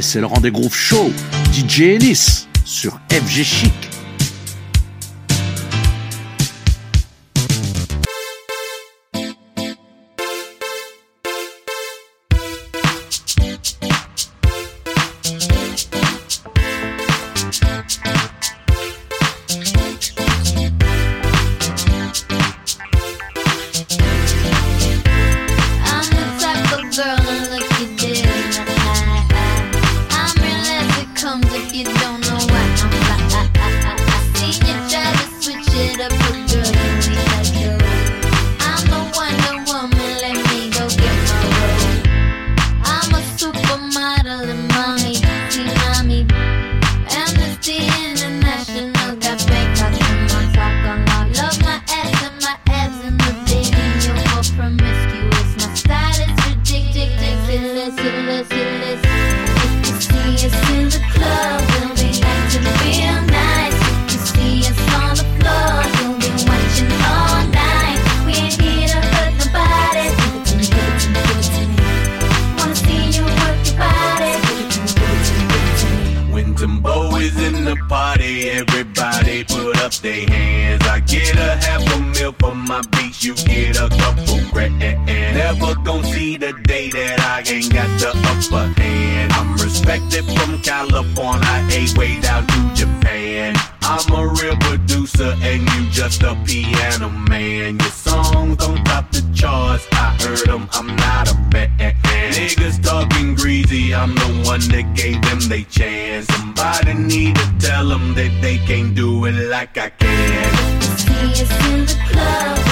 C'est le rendez-vous show. DJ Ennis sur FG Chic. See, I'm the one that gave them their chance. Somebody need to tell them that they can't do it like I can. See us in the club.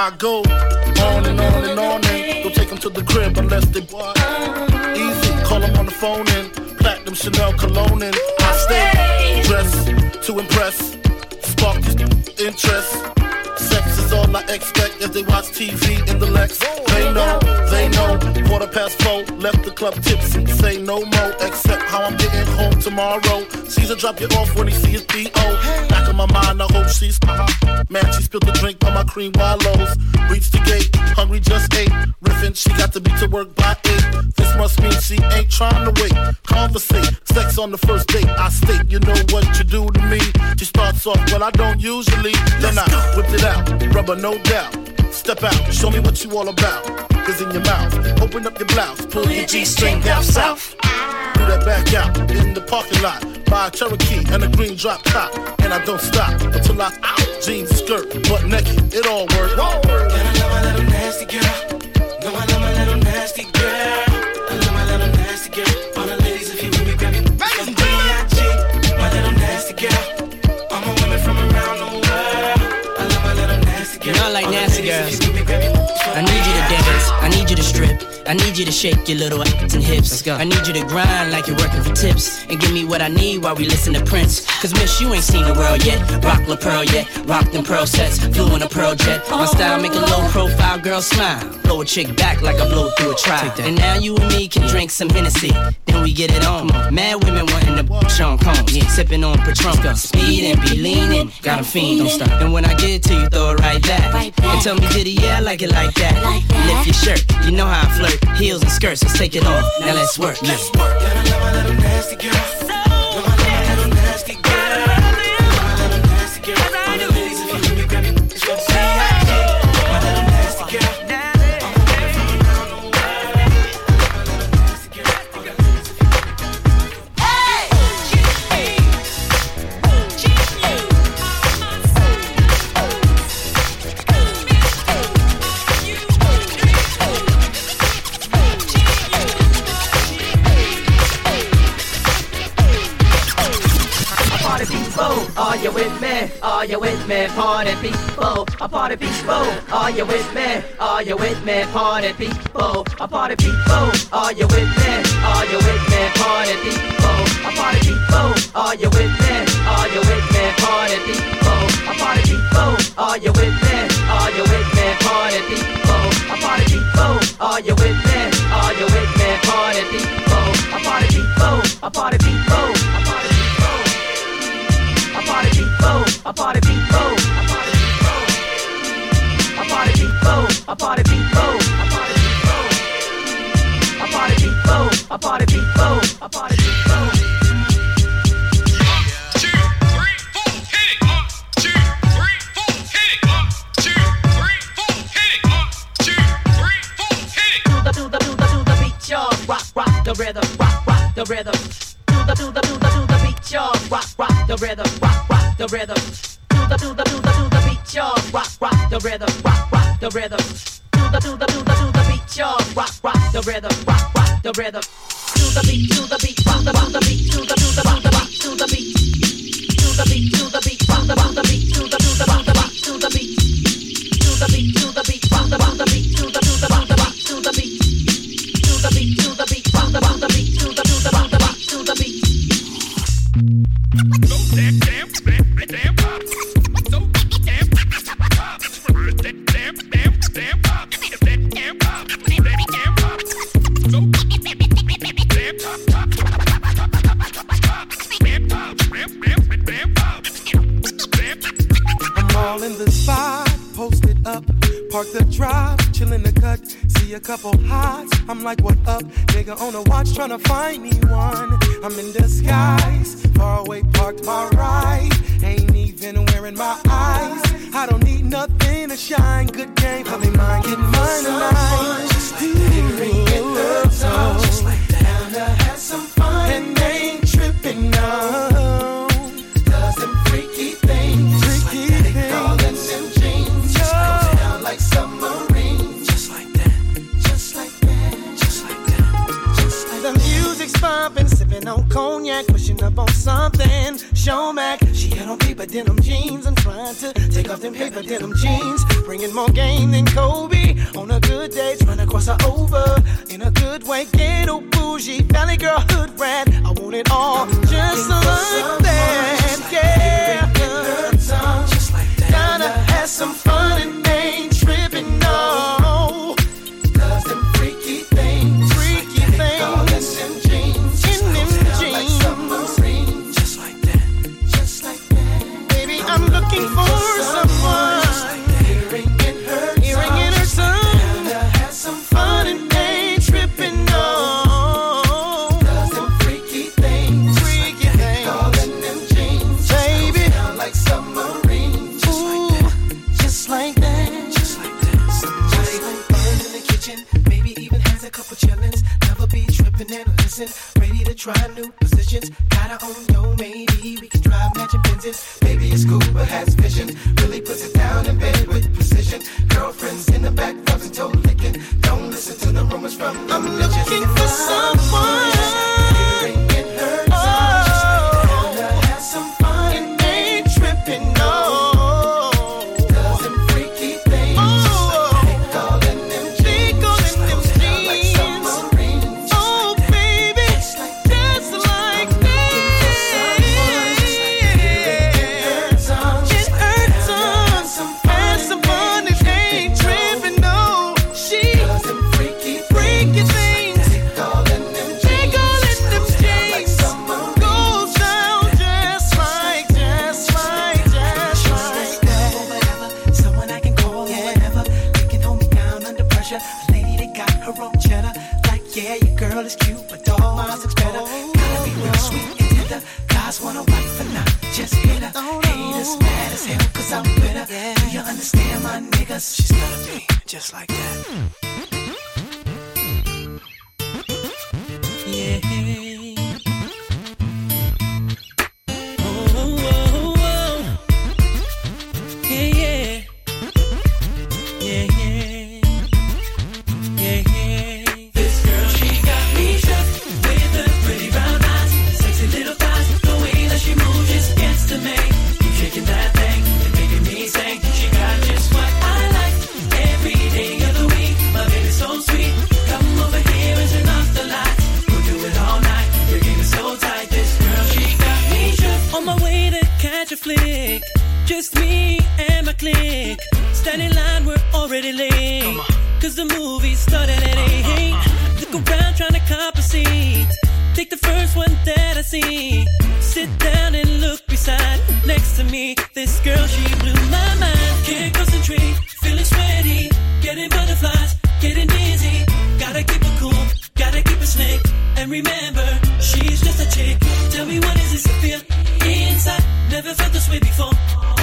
I go on and on and on and go take them to the crib unless they bought. easy. Call them on the phone and platinum Chanel cologne and I stay dressed to impress, spark interest. Sex is all I expect as they watch TV in the Lex. They know, they know. Quarter past four, left the club tipsy. Say no more, except how I'm getting home tomorrow. Caesar drop you off when he see his D.O. My mind, I hope she's. Man, she spilled the drink on my cream Wallabees. Reached the gate, hungry just ate. Riffin', she got to be to work by eight. This must mean she ain't trying to wait. Conversate, sex on the first date. I state, you know what you do to me. She starts off, well, I don't usually. Then I whipped it out, rubber no doubt. Step out, show me what you all about. Cause in your mouth, open up your blouse, pull your G-string down south. Do that back out in the parking lot. Buy a Cherokee and a green drop top. And I don't stop until I out. Jeans, skirt, butt naked, it all works. And I love my little nasty girl. No, I love my little nasty girl. I love my little nasty girl. All the ladies, if you with me, grab me. Some B.I.G. My little nasty girl. All my women from around the world. I love my little nasty girl. You know I like All nasty girls. if you with me, grab me. I need you to dance, I need you to strip, strip. I need you to shake your little acting hips. Let's go. I need you to grind like you're working for tips. And give me what I need while we listen to Prince. Cause miss, you ain't seen the world yet. Rock La Perla yet. Rock them pearl sets. Flew in a pearl jet. My oh. style make a low profile girl smile. Blow a chick back like I blow through a trial. And now you and me can drink some Hennessy. Then we get it on. Mad women wanting to bitch on cones, Yeah. Sipping on Patron. and be leaning. Got a fiend. Don't stop. And when I get to you, throw it right back. Right back. And tell me, did he yeah, I like it like that. Like that. Lift your shirt. You know how I flirt. Heels and skirts, let's take it off. Now let's work. Let's work. Gotta love a little nasty girl. You're with me, party people? up. Nigga on the watch trying to find me one. I'm in disguise, far away parked my ride. Ain't even wearing my eyes. I don't need nothing to shine. Good game, probably mine, getting mine tonight. listen. Ready to try new positions. Got our own domain, maybe we can drive matching fences. Maybe it's cool, but has vision. Really Just me and my clique. Standing in line, we're already late. Cause the movie started at 8. Uh, uh, uh. Look around trying to cop a seat. Take the first one that I see. Sit down and look beside. Next to me, this girl, she blew my mind. Can't concentrate, feeling sweaty. Getting butterflies, getting dizzy. Gotta keep it cool, gotta keep it slick. And remember, she's just a chick. Tell me what is this feel inside? Never felt this way before.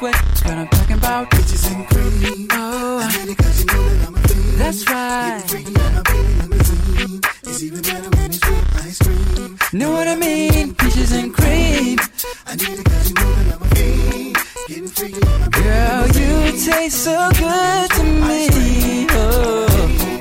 You make me sweat. I'm talking about bitches and cream. Oh, that's right. It's even better when it's with ice cream. Know what I mean? Peaches and cream. I need it cause you know that I'm a fiend. Getting freaky on my Girl, you taste so good to me. Oh,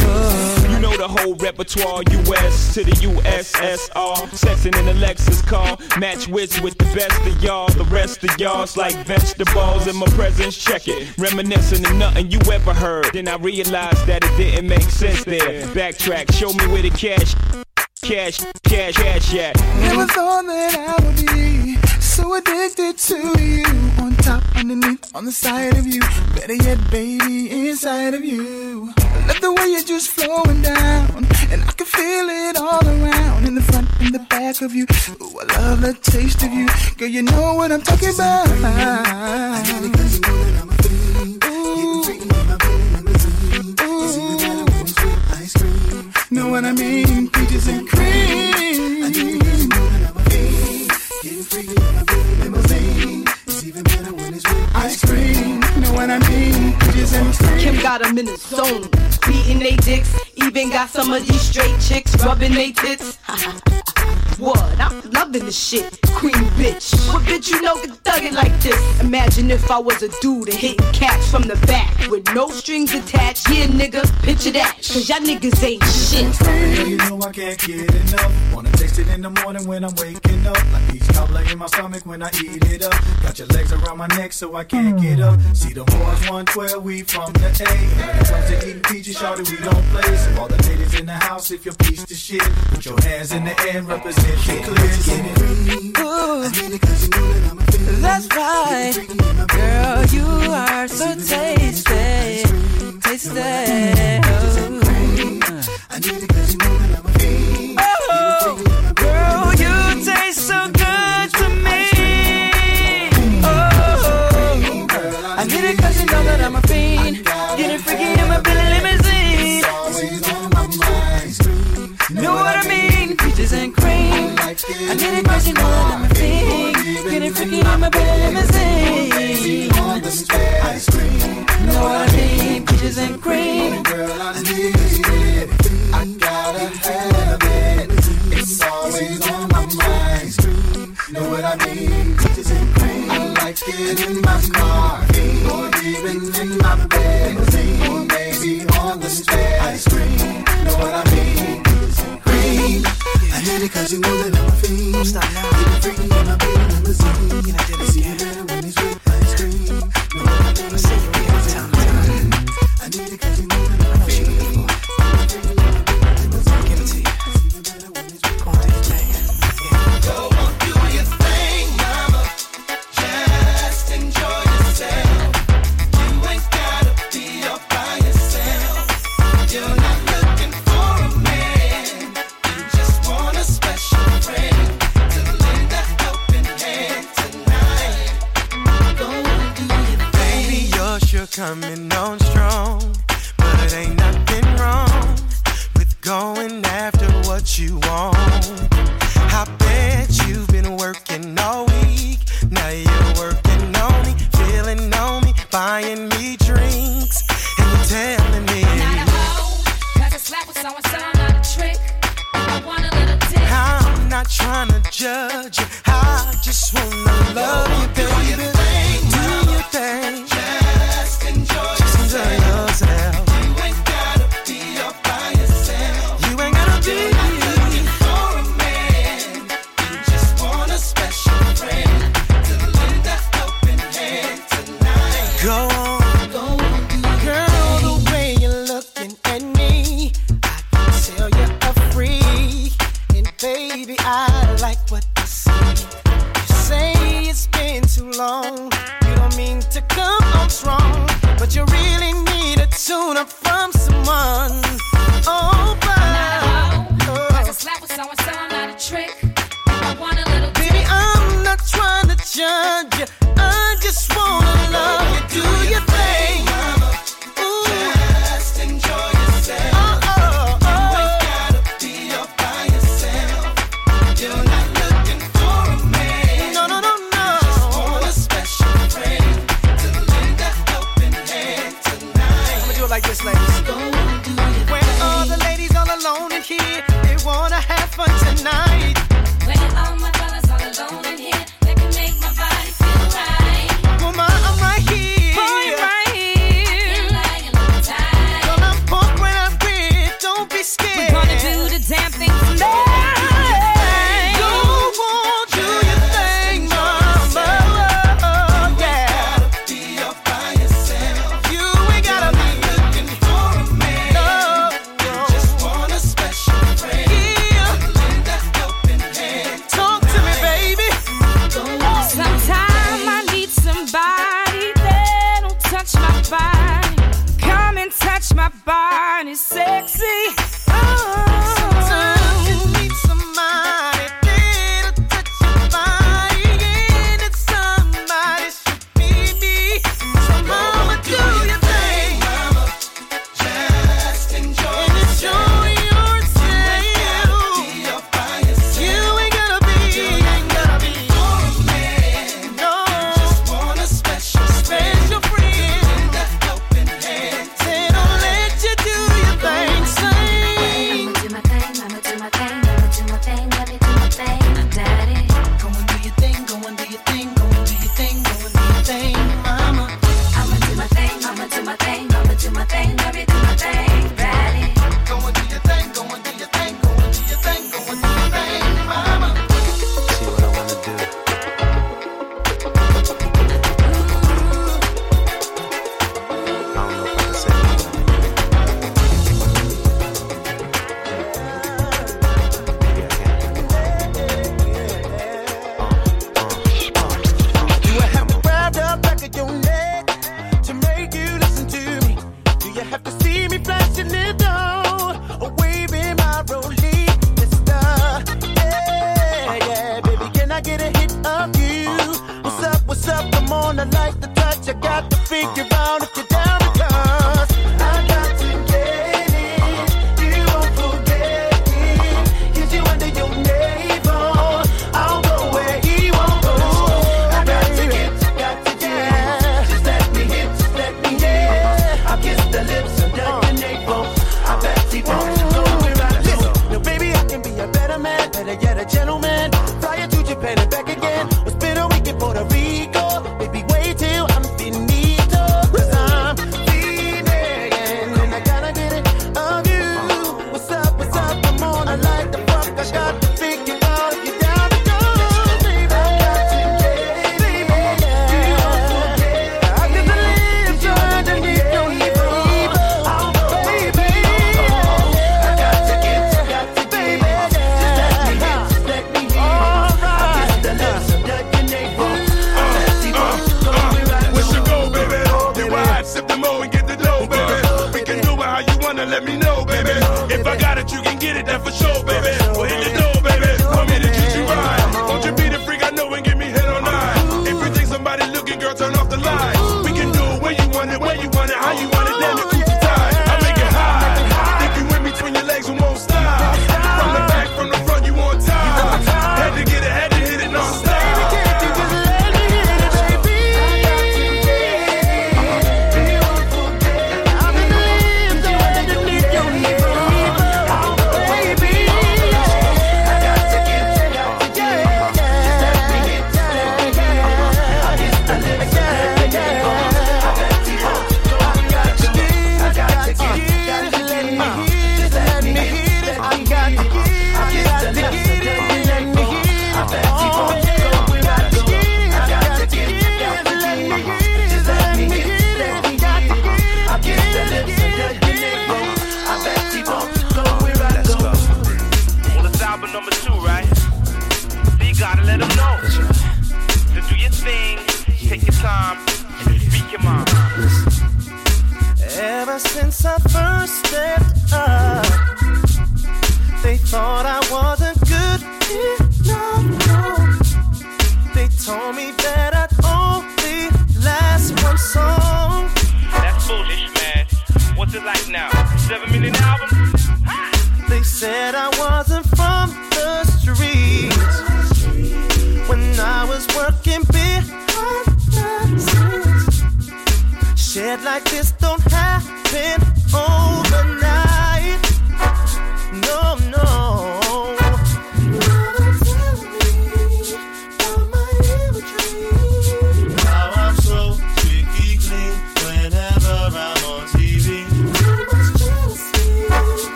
oh. You know the whole repertoire, US to the USSR. Sexing in a Lexus car, match wits with the best of y'all. The rest of y'all's like vegetables in my presence. Check it, reminiscing of nothing you ever heard. Then I realized that it didn't make sense there. Backtrack, show me where the cash, cash, cash, cash at. Never thought that I would be so addicted to you. On top, underneath, on the side of you. Better yet, baby, inside of you. I love the way you're just flowing down. And I can feel it all around. In the front, in the back of you. Ooh, I love the taste of you. Girl, you know what I'm talking about. Ooh. Know what I mean? Peaches and cream. Ice cream. Know what I mean? Peaches and cream. Kim got them in the zone, beating they dicks. Even got some of these straight chicks rubbing they tits. what? I'm loving this shit. queen bitch. What bitch you know can thug it like this? Imagine if I was a dude and hitting cats from the back with no strings attached. Yeah, nigga, picture that. Cause y'all niggas ain't shit. Girl, you know I can't get enough. Wanna taste it in the morning when I'm waking up. Like peach cobbler in my stomach when I eat it up. Got your legs around my neck so I can't get up. See the boys 112, we from the A. When it comes to eating peaches, shawty, we don't play. So all the ladies in the house, if you're piece of shit, put your hands in the air and represent that's right. Girl, you are so tasty. Tasty. Oh, I need it cause you know that I'm a fiend. Getting freaky in my Billy limousine. Know what I mean? Peaches and cream. Girl, I need it. I gotta have it. It's always on my mind. Know what I mean? Peaches and cream. I like it in my car, or even in my bed, maybe on the stairs. Ice cream. Know what I mean? It 'cause you know that I'm a fiend. Stop now. Freaky in my bed limousine. I get it?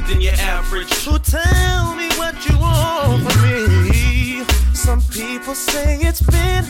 thicker than your average. So tell me what you want from me. Some people say it's been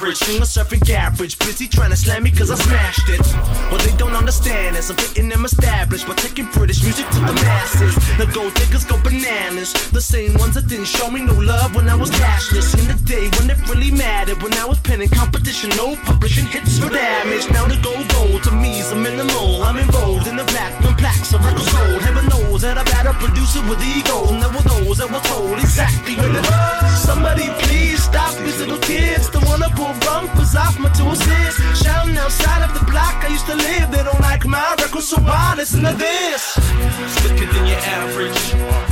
average, single surfing average. Busy trying to slam me cause I smashed it. What they don't understand is I'm getting them established by taking British music to the masses. The gold diggers go bananas. The same ones that didn't show me no love when I was cashless. In the day when it really mattered, when I was penning competition, no publishing hits for damage. Now the gold gold to me is a minimal. I'm involved in the platinum plaques of record sold. Heaven knows that I better produce it with ego. Never those that were told exactly when it Somebody please stop these little kids that wanna pull bumpers off my two assists. Shouting outside of the block I used to live. They don't like my so why listen to this? Slicker than your average.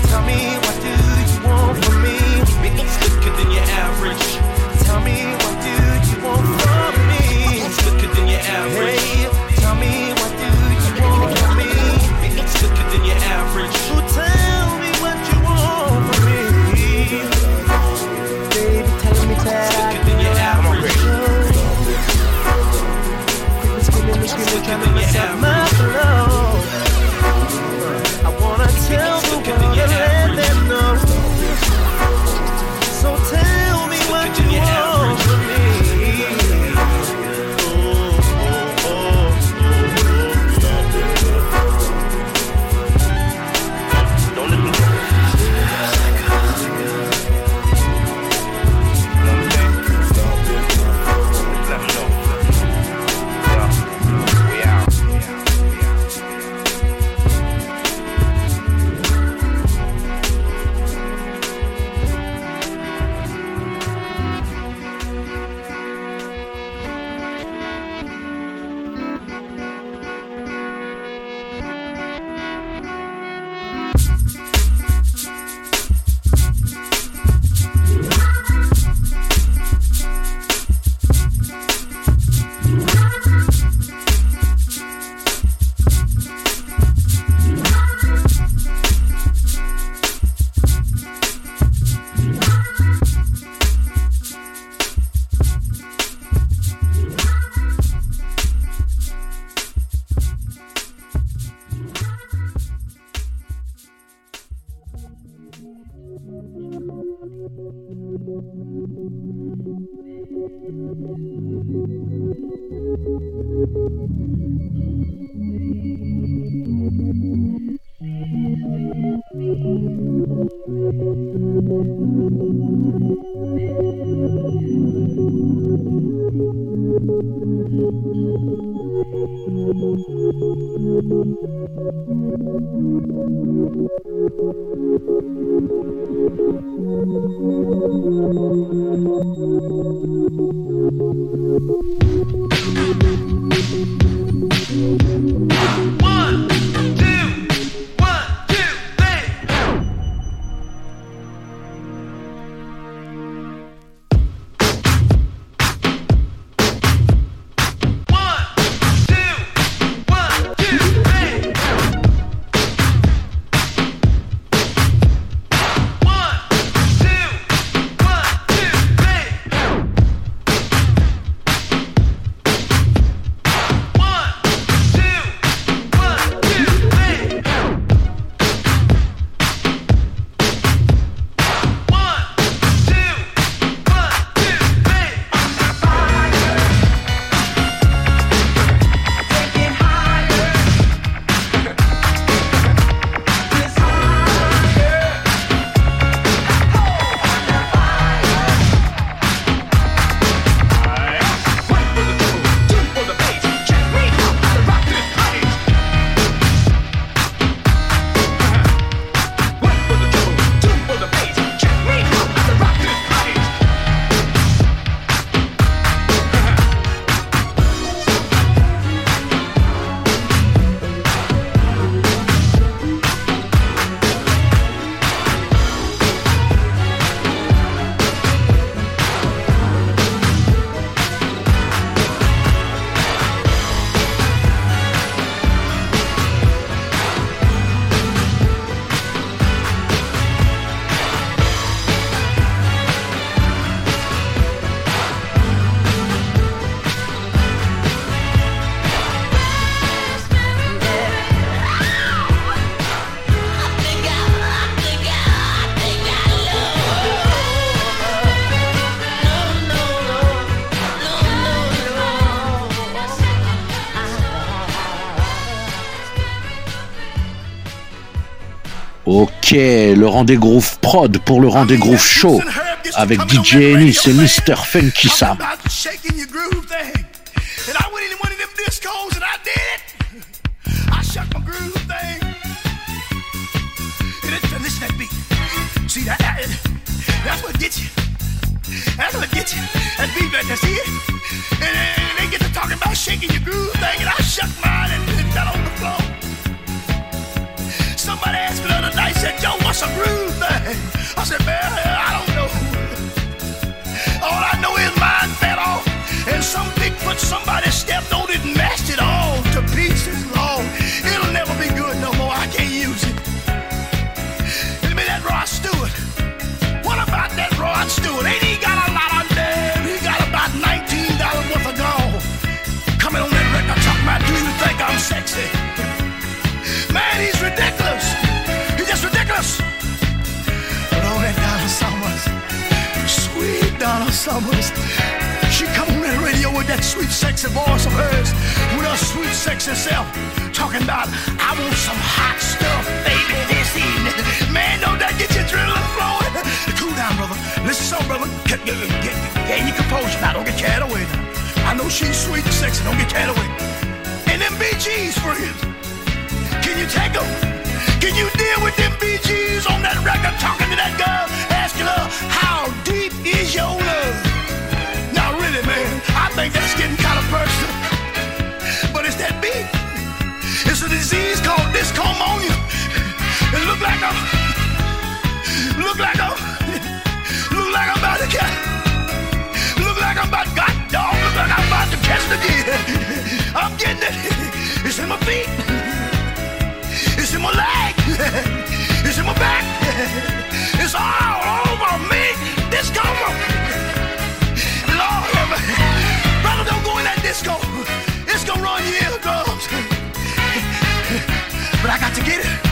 Tell me what do you want from me? Slicker than your average. Tell me what do you want from me? Slicker than your average. Hey, tell me what do you want from me? Slicker than your average. So tell me what you want from me. Up my flow. Ok, le rendez-vous prod pour le rendez-vous show avec DJ Ennis et Mr. Funky Sam. A groove thing? I said, man, I don't know. All I know is mine fell off, and some Bigfoot somebody stepped on it and Summers, she come on that radio with that sweet, sexy voice of hers, with her sweet, sexy self, talking about, I want some hot stuff, baby, this evening. Man, don't that get your adrenaline flowing? Cool down, brother. Listen, some brother, get, get, get, gain your composure now. Don't get carried away now. I know she's sweet and sexy. Don't get carried away. And them Bee Gees, friends. Can you take them? Can you deal with them Bee Gees on that record talking to that girl, asking how deep is your love? Now, really, man, I think that's getting kind of personal. But it's that beat. It's a disease called discomonia. It look like I'm, look like I'm, look like I'm about to catch, look like I'm about, God dog, look like I'm about to catch the deer. I'm getting it. It's in my feet. It's in my leg. It's in my back. It's all over me. Disco. Lord, brother, don't go in that disco. It's gonna run you eardrums. But I got to get it.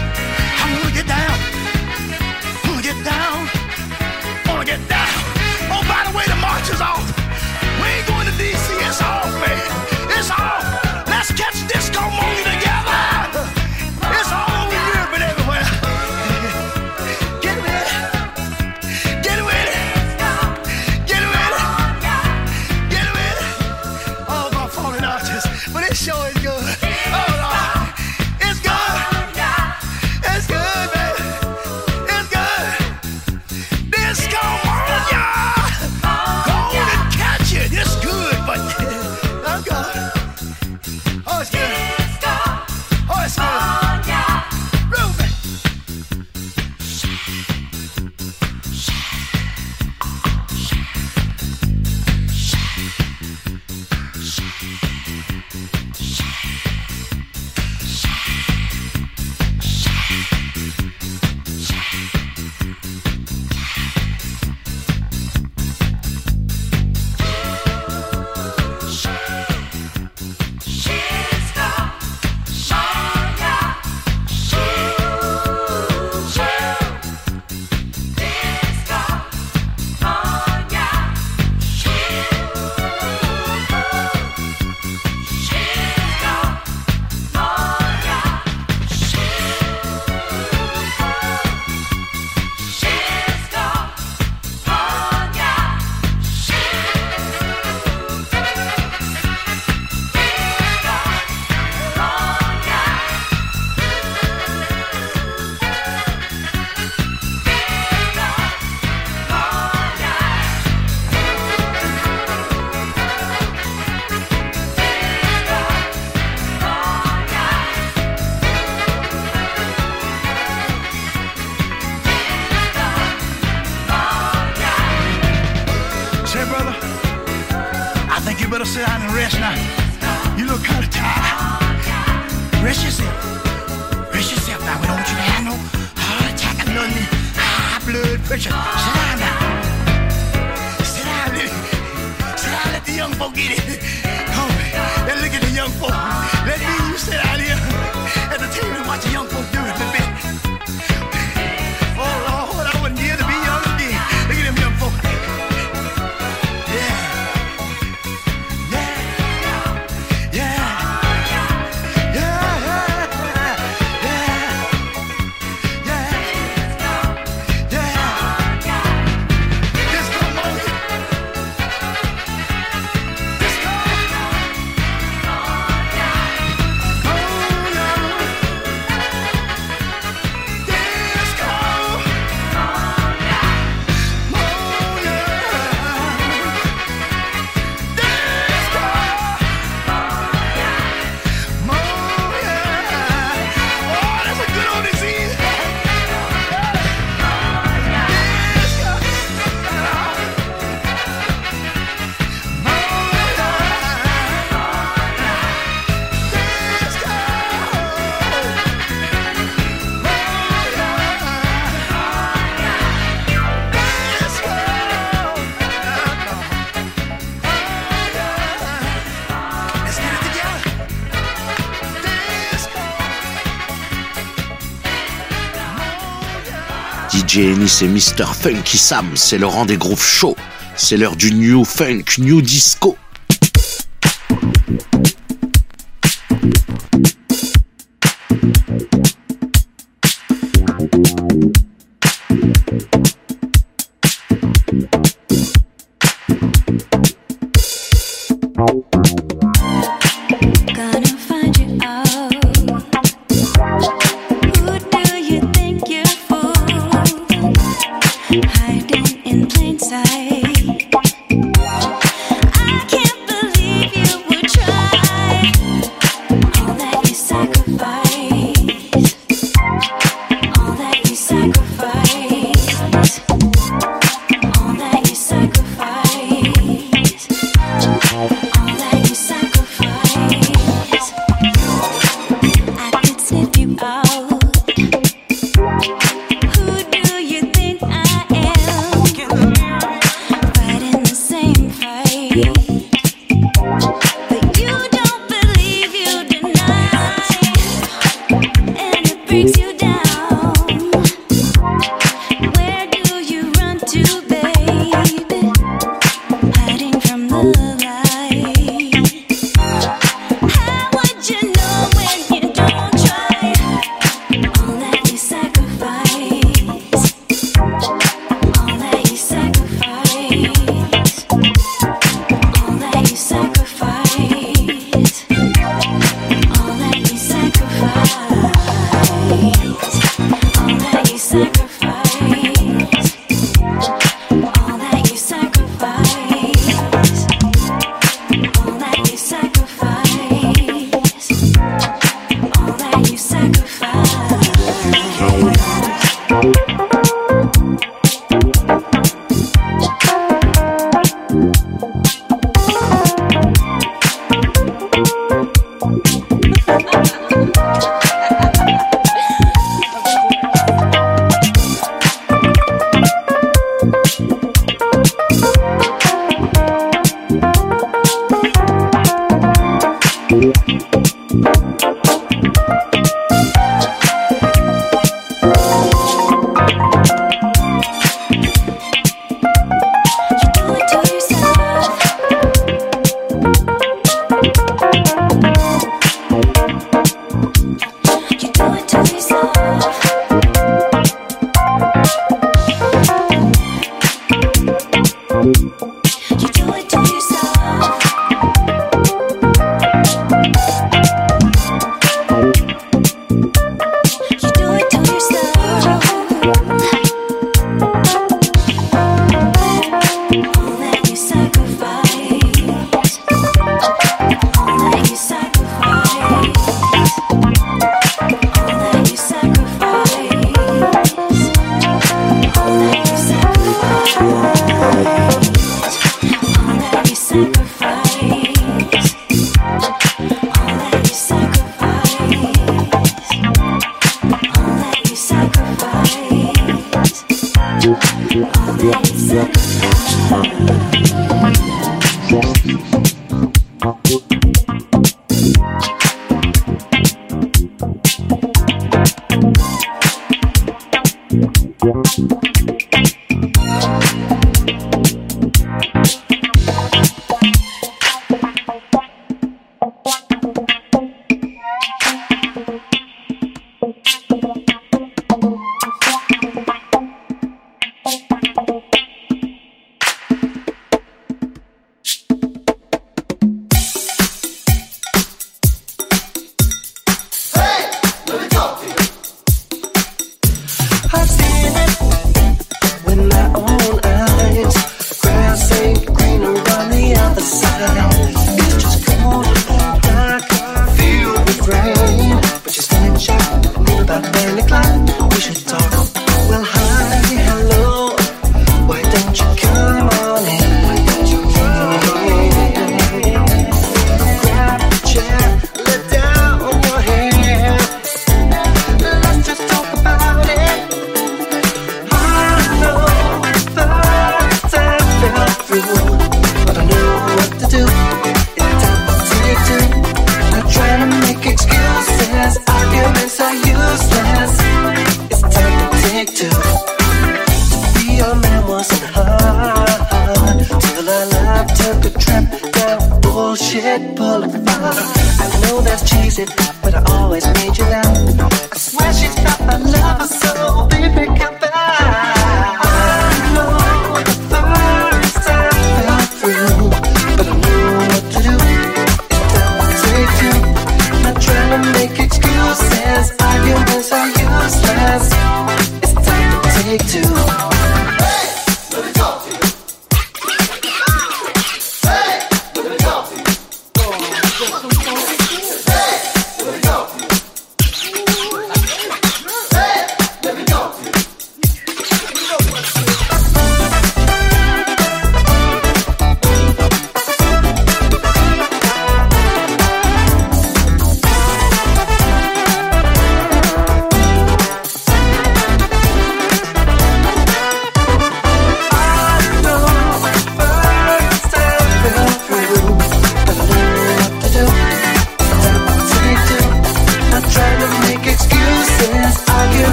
DJ Ennis et Mr. Funky Sam, c'est le rang des groupes chauds. C'est l'heure du new funk, new disco.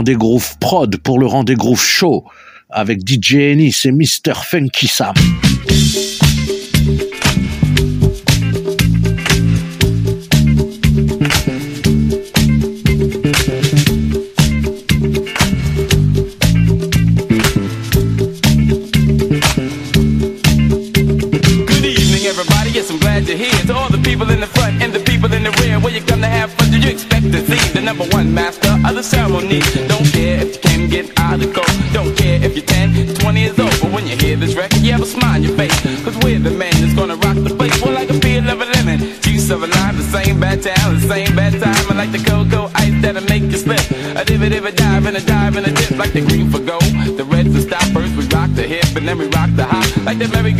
rendez groove prod, pour le rendez groove show avec DJ Ennis et Mr. Funky Sam. the ceremony. Don't care if you can't get out of gold. Don't care if you're 10, 20 years old. But when you hear this record, you have a smile on your face. Cause we're the man that's gonna rock the place. We're like a peel of a lemon. 279, the same bad town, the same bad time. I like the cocoa ice that'll make you slip. A div a dive and a dive and a dip. Like the green for gold, the red for first. We rock the hip and then we rock the hop. Like the merry